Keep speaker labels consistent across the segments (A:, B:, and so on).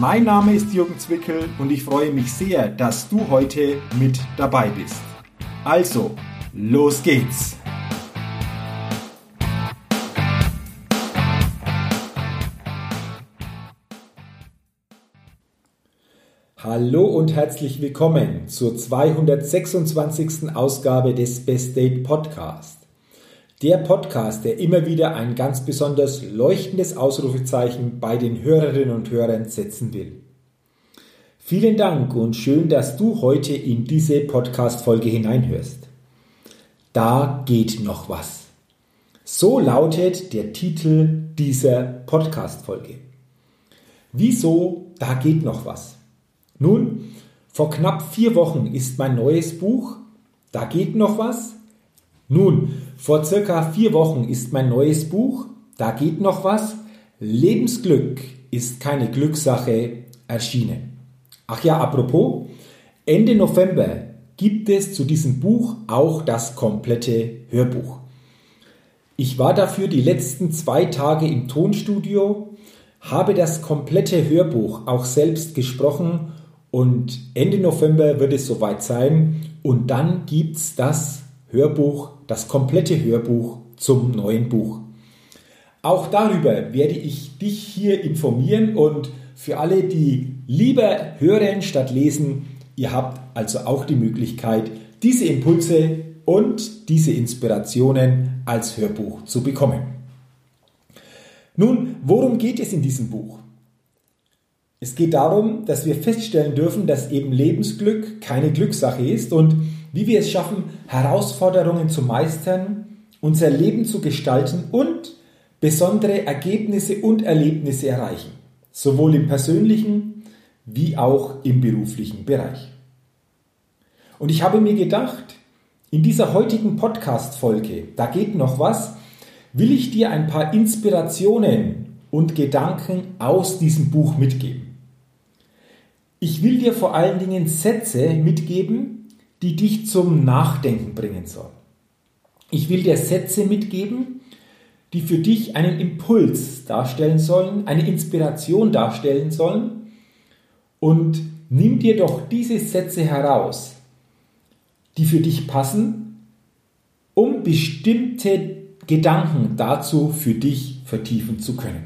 A: Mein Name ist Jürgen Zwickel und ich freue mich sehr, dass du heute mit dabei bist. Also, los geht's! Hallo und herzlich willkommen zur 226. Ausgabe des Best Date Podcast. Der Podcast, der immer wieder ein ganz besonders leuchtendes Ausrufezeichen bei den Hörerinnen und Hörern setzen will. Vielen Dank und schön, dass du heute in diese Podcast-Folge hineinhörst. Da geht noch was. So lautet der Titel dieser Podcast-Folge. Wieso da geht noch was? Nun, vor knapp vier Wochen ist mein neues Buch Da geht noch was nun, vor circa vier Wochen ist mein neues Buch Da geht noch was. Lebensglück ist keine Glückssache erschienen. Ach ja, apropos, Ende November gibt es zu diesem Buch auch das komplette Hörbuch. Ich war dafür die letzten zwei Tage im Tonstudio, habe das komplette Hörbuch auch selbst gesprochen und Ende November wird es soweit sein und dann gibt es das Hörbuch das komplette Hörbuch zum neuen Buch. Auch darüber werde ich dich hier informieren und für alle, die lieber hören statt lesen, ihr habt also auch die Möglichkeit, diese Impulse und diese Inspirationen als Hörbuch zu bekommen. Nun, worum geht es in diesem Buch? Es geht darum, dass wir feststellen dürfen, dass eben Lebensglück keine Glückssache ist und wie wir es schaffen, Herausforderungen zu meistern, unser Leben zu gestalten und besondere Ergebnisse und Erlebnisse erreichen, sowohl im persönlichen wie auch im beruflichen Bereich. Und ich habe mir gedacht, in dieser heutigen Podcast-Folge, da geht noch was, will ich dir ein paar Inspirationen und Gedanken aus diesem Buch mitgeben. Ich will dir vor allen Dingen Sätze mitgeben, die dich zum Nachdenken bringen sollen. Ich will dir Sätze mitgeben, die für dich einen Impuls darstellen sollen, eine Inspiration darstellen sollen. Und nimm dir doch diese Sätze heraus, die für dich passen, um bestimmte Gedanken dazu für dich vertiefen zu können.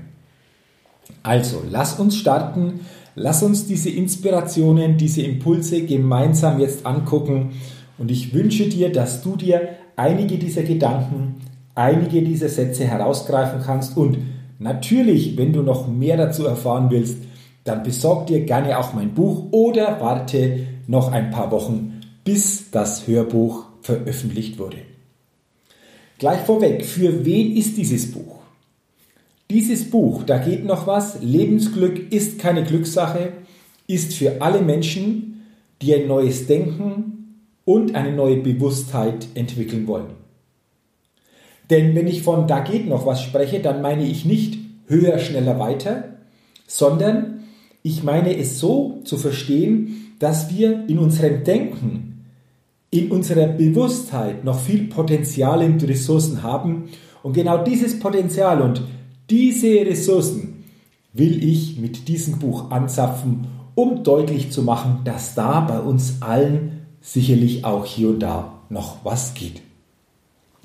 A: Also, lass uns starten Lass uns diese Inspirationen, diese Impulse gemeinsam jetzt angucken und ich wünsche dir, dass du dir einige dieser Gedanken, einige dieser Sätze herausgreifen kannst und natürlich, wenn du noch mehr dazu erfahren willst, dann besorg dir gerne auch mein Buch oder warte noch ein paar Wochen, bis das Hörbuch veröffentlicht wurde. Gleich vorweg, für wen ist dieses Buch? Dieses Buch, da geht noch was, Lebensglück ist keine Glückssache, ist für alle Menschen, die ein neues Denken und eine neue Bewusstheit entwickeln wollen. Denn wenn ich von da geht noch was spreche, dann meine ich nicht höher, schneller, weiter, sondern ich meine es so zu verstehen, dass wir in unserem Denken, in unserer Bewusstheit noch viel Potenzial und Ressourcen haben und genau dieses Potenzial und diese Ressourcen will ich mit diesem Buch anzapfen, um deutlich zu machen, dass da bei uns allen sicherlich auch hier und da noch was geht.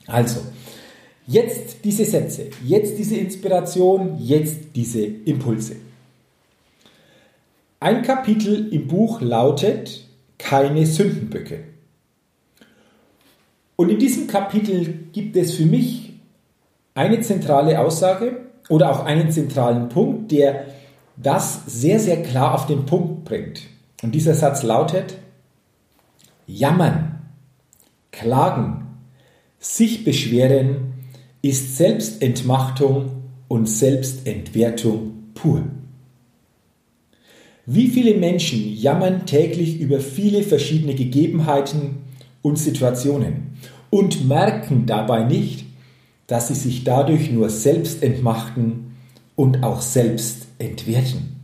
A: Also, jetzt diese Sätze, jetzt diese Inspiration, jetzt diese Impulse. Ein Kapitel im Buch lautet Keine Sündenböcke. Und in diesem Kapitel gibt es für mich eine zentrale Aussage, oder auch einen zentralen Punkt, der das sehr, sehr klar auf den Punkt bringt. Und dieser Satz lautet, jammern, klagen, sich beschweren ist Selbstentmachtung und Selbstentwertung pur. Wie viele Menschen jammern täglich über viele verschiedene Gegebenheiten und Situationen und merken dabei nicht, dass sie sich dadurch nur selbst entmachten und auch selbst entwerten.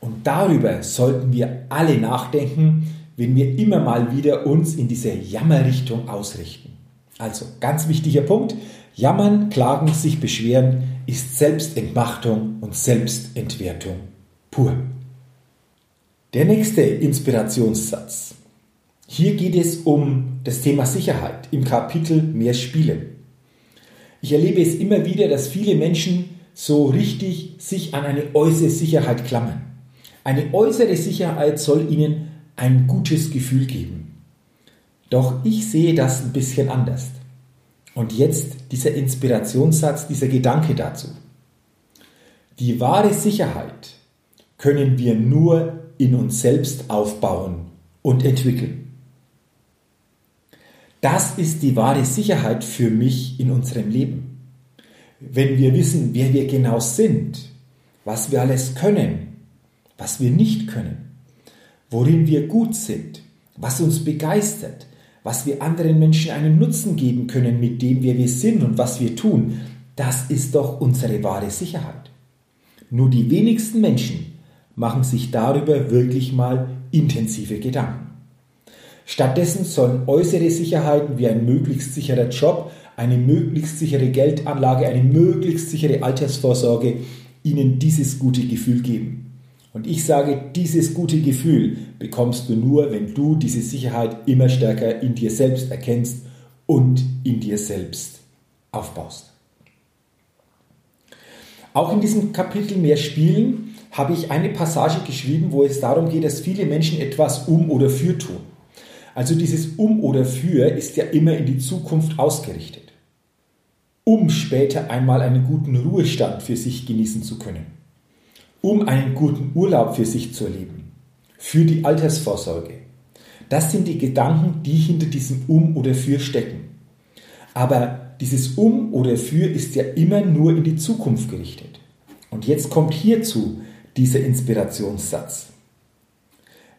A: Und darüber sollten wir alle nachdenken, wenn wir immer mal wieder uns in diese Jammerrichtung ausrichten. Also ganz wichtiger Punkt, Jammern, Klagen, sich beschweren ist Selbstentmachtung und Selbstentwertung pur. Der nächste Inspirationssatz. Hier geht es um das Thema Sicherheit im Kapitel Mehr Spiele. Ich erlebe es immer wieder, dass viele Menschen so richtig sich an eine äußere Sicherheit klammern. Eine äußere Sicherheit soll ihnen ein gutes Gefühl geben. Doch ich sehe das ein bisschen anders. Und jetzt dieser Inspirationssatz, dieser Gedanke dazu. Die wahre Sicherheit können wir nur in uns selbst aufbauen und entwickeln. Das ist die wahre Sicherheit für mich in unserem Leben. Wenn wir wissen, wer wir genau sind, was wir alles können, was wir nicht können, worin wir gut sind, was uns begeistert, was wir anderen Menschen einen Nutzen geben können mit dem, wer wir sind und was wir tun, das ist doch unsere wahre Sicherheit. Nur die wenigsten Menschen machen sich darüber wirklich mal intensive Gedanken. Stattdessen sollen äußere Sicherheiten wie ein möglichst sicherer Job, eine möglichst sichere Geldanlage, eine möglichst sichere Altersvorsorge ihnen dieses gute Gefühl geben. Und ich sage, dieses gute Gefühl bekommst du nur, wenn du diese Sicherheit immer stärker in dir selbst erkennst und in dir selbst aufbaust. Auch in diesem Kapitel mehr Spielen habe ich eine Passage geschrieben, wo es darum geht, dass viele Menschen etwas um oder für tun. Also dieses um oder für ist ja immer in die Zukunft ausgerichtet, um später einmal einen guten Ruhestand für sich genießen zu können, um einen guten Urlaub für sich zu erleben, für die Altersvorsorge. Das sind die Gedanken, die hinter diesem um oder für stecken. Aber dieses um oder für ist ja immer nur in die Zukunft gerichtet. Und jetzt kommt hierzu dieser Inspirationssatz.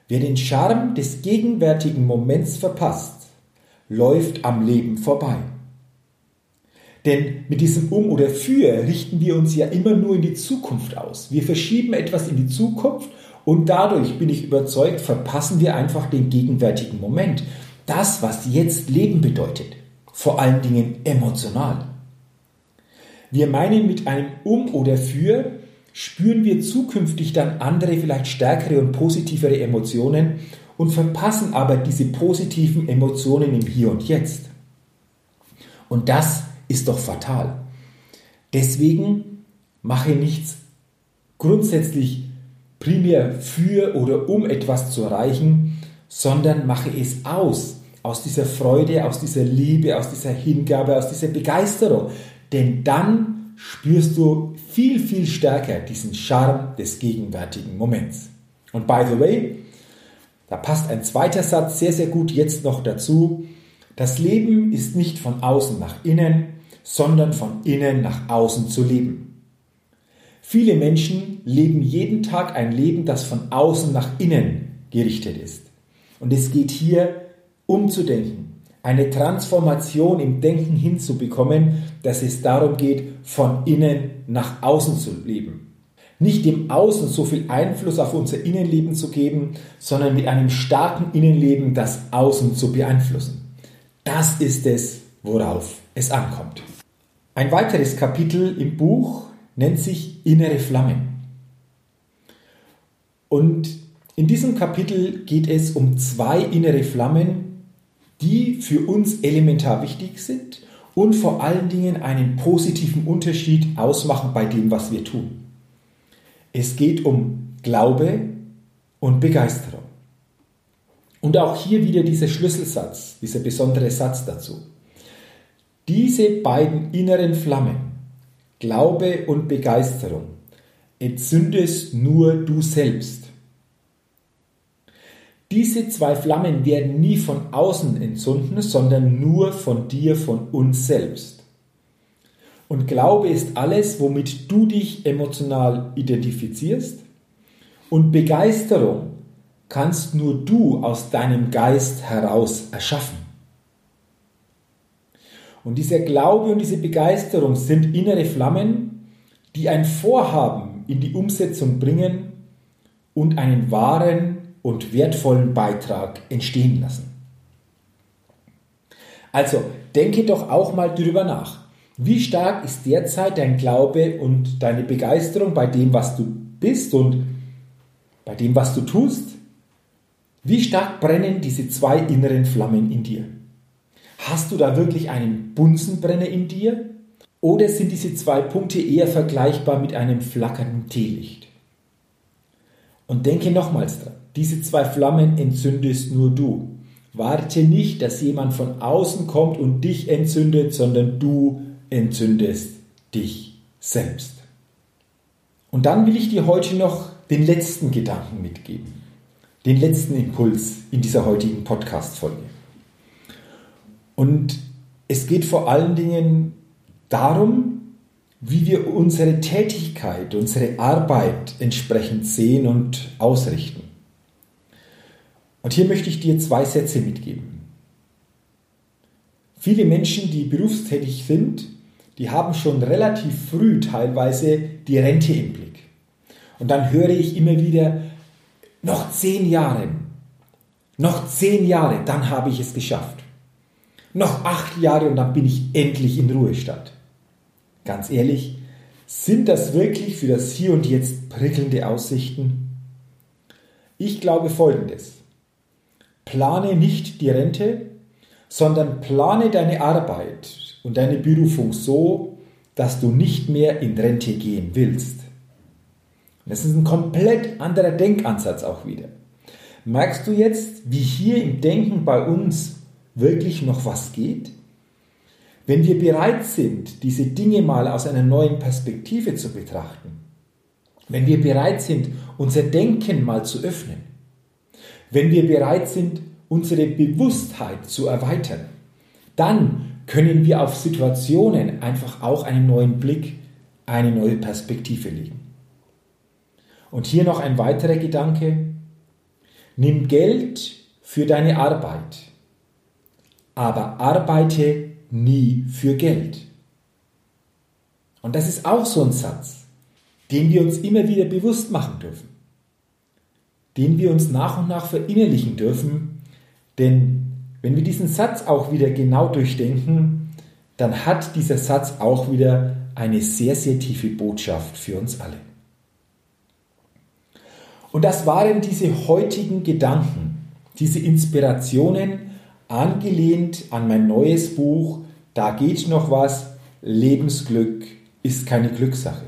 A: Wer den Charme des gegenwärtigen Moments verpasst, läuft am Leben vorbei. Denn mit diesem Um oder Für richten wir uns ja immer nur in die Zukunft aus. Wir verschieben etwas in die Zukunft und dadurch, bin ich überzeugt, verpassen wir einfach den gegenwärtigen Moment. Das, was jetzt Leben bedeutet. Vor allen Dingen emotional. Wir meinen mit einem Um oder Für spüren wir zukünftig dann andere, vielleicht stärkere und positivere Emotionen und verpassen aber diese positiven Emotionen im Hier und Jetzt. Und das ist doch fatal. Deswegen mache nichts grundsätzlich primär für oder um etwas zu erreichen, sondern mache es aus, aus dieser Freude, aus dieser Liebe, aus dieser Hingabe, aus dieser Begeisterung. Denn dann spürst du viel, viel stärker diesen Charme des gegenwärtigen Moments. Und by the way, da passt ein zweiter Satz sehr, sehr gut jetzt noch dazu. Das Leben ist nicht von außen nach innen, sondern von innen nach außen zu leben. Viele Menschen leben jeden Tag ein Leben, das von außen nach innen gerichtet ist. Und es geht hier umzudenken, eine Transformation im Denken hinzubekommen, dass es darum geht, von innen nach außen zu leben. Nicht dem Außen so viel Einfluss auf unser Innenleben zu geben, sondern mit einem starken Innenleben das Außen zu beeinflussen. Das ist es, worauf es ankommt. Ein weiteres Kapitel im Buch nennt sich Innere Flammen. Und in diesem Kapitel geht es um zwei innere Flammen, die für uns elementar wichtig sind und vor allen Dingen einen positiven Unterschied ausmachen bei dem, was wir tun. Es geht um Glaube und Begeisterung. Und auch hier wieder dieser Schlüsselsatz, dieser besondere Satz dazu. Diese beiden inneren Flammen, Glaube und Begeisterung, entzündest nur du selbst. Diese zwei Flammen werden nie von außen entzünden, sondern nur von dir, von uns selbst. Und Glaube ist alles, womit du dich emotional identifizierst Und Begeisterung kannst nur du aus deinem Geist heraus erschaffen. Und dieser Glaube und diese Begeisterung sind innere Flammen, die ein Vorhaben in die Umsetzung bringen und einen wahren und wertvollen Beitrag entstehen lassen. Also denke doch auch mal drüber nach. Wie stark ist derzeit dein Glaube und deine Begeisterung bei dem, was du bist und bei dem, was du tust? Wie stark brennen diese zwei inneren Flammen in dir? Hast du da wirklich einen Bunsenbrenner in dir? Oder sind diese zwei Punkte eher vergleichbar mit einem flackernden Teelicht? Und denke nochmals dran, diese zwei Flammen entzündest nur du. Warte nicht, dass jemand von außen kommt und dich entzündet, sondern du entzündest dich selbst. Und dann will ich dir heute noch den letzten Gedanken mitgeben, den letzten Impuls in dieser heutigen Podcast-Folge. Und es geht vor allen Dingen darum, wie wir unsere Tätigkeit, unsere Arbeit entsprechend sehen und ausrichten. Und hier möchte ich dir zwei Sätze mitgeben. Viele Menschen, die berufstätig sind, die haben schon relativ früh teilweise die Rente im Blick. Und dann höre ich immer wieder, noch zehn Jahre, noch zehn Jahre, dann habe ich es geschafft. Noch acht Jahre und dann bin ich endlich in Ruhestand. Ganz ehrlich, sind das wirklich für das Hier und Jetzt prickelnde Aussichten? Ich glaube Folgendes. Plane nicht die Rente, sondern plane deine Arbeit und deine Berufung so, dass du nicht mehr in Rente gehen willst. Das ist ein komplett anderer Denkansatz auch wieder. Merkst du jetzt, wie hier im Denken bei uns wirklich noch was geht? Wenn wir bereit sind, diese Dinge mal aus einer neuen Perspektive zu betrachten, wenn wir bereit sind, unser Denken mal zu öffnen, wenn wir bereit sind, unsere Bewusstheit zu erweitern, dann können wir auf Situationen einfach auch einen neuen Blick, eine neue Perspektive legen. Und hier noch ein weiterer Gedanke. Nimm Geld für deine Arbeit, aber arbeite nie für Geld. Und das ist auch so ein Satz, den wir uns immer wieder bewusst machen dürfen den wir uns nach und nach verinnerlichen dürfen. Denn wenn wir diesen Satz auch wieder genau durchdenken, dann hat dieser Satz auch wieder eine sehr, sehr tiefe Botschaft für uns alle. Und das waren diese heutigen Gedanken, diese Inspirationen, angelehnt an mein neues Buch Da geht noch was, Lebensglück ist keine Glückssache.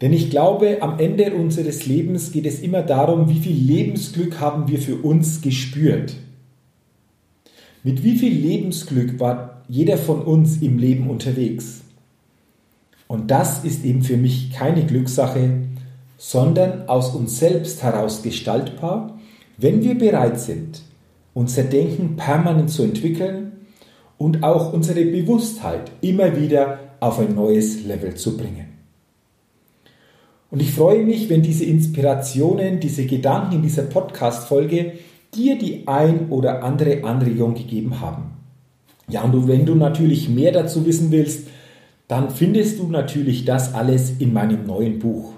A: Denn ich glaube, am Ende unseres Lebens geht es immer darum, wie viel Lebensglück haben wir für uns gespürt. Mit wie viel Lebensglück war jeder von uns im Leben unterwegs? Und das ist eben für mich keine Glückssache, sondern aus uns selbst heraus gestaltbar, wenn wir bereit sind, unser Denken permanent zu entwickeln und auch unsere Bewusstheit immer wieder auf ein neues Level zu bringen. Und ich freue mich, wenn diese Inspirationen, diese Gedanken in dieser Podcast-Folge dir die ein oder andere Anregung gegeben haben. Ja, und wenn du natürlich mehr dazu wissen willst, dann findest du natürlich das alles in meinem neuen Buch.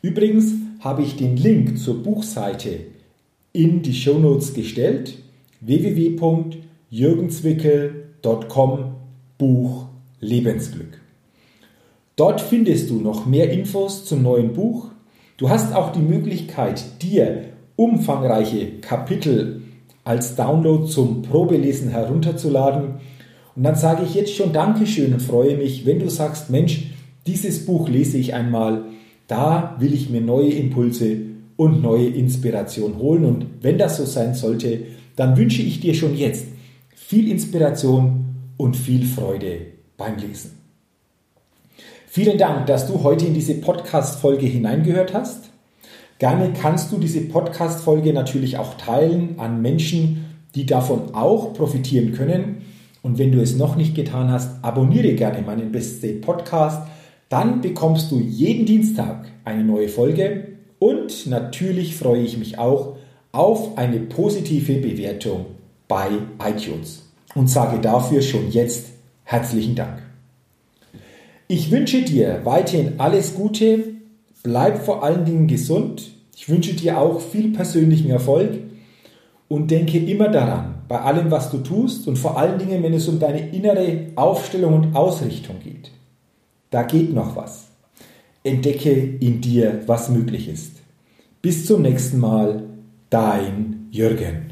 A: Übrigens habe ich den Link zur Buchseite in die Show Notes gestellt www.jürgenzwickel.com Buch Lebensglück. Dort findest du noch mehr Infos zum neuen Buch. Du hast auch die Möglichkeit, dir umfangreiche Kapitel als Download zum Probelesen herunterzuladen. Und dann sage ich jetzt schon Dankeschön und freue mich, wenn du sagst, Mensch, dieses Buch lese ich einmal, da will ich mir neue Impulse und neue Inspiration holen. Und wenn das so sein sollte, dann wünsche ich dir schon jetzt viel Inspiration und viel Freude beim Lesen. Vielen Dank, dass du heute in diese Podcast-Folge hineingehört hast. Gerne kannst du diese Podcast-Folge natürlich auch teilen an Menschen, die davon auch profitieren können. Und wenn du es noch nicht getan hast, abonniere gerne meinen Best State Podcast. Dann bekommst du jeden Dienstag eine neue Folge Und natürlich freue ich mich auch auf eine positive Bewertung bei iTunes und sage dafür schon jetzt herzlichen Dank. Ich wünsche dir weiterhin alles Gute, bleib vor allen Dingen gesund. Ich wünsche dir auch viel persönlichen Erfolg und denke immer daran, bei allem, was du tust und vor allen Dingen, wenn es um deine innere Aufstellung und Ausrichtung geht. Da geht noch was. Entdecke in dir, was möglich ist. Bis zum nächsten Mal, dein Jürgen.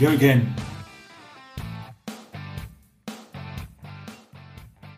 A: Jürgen.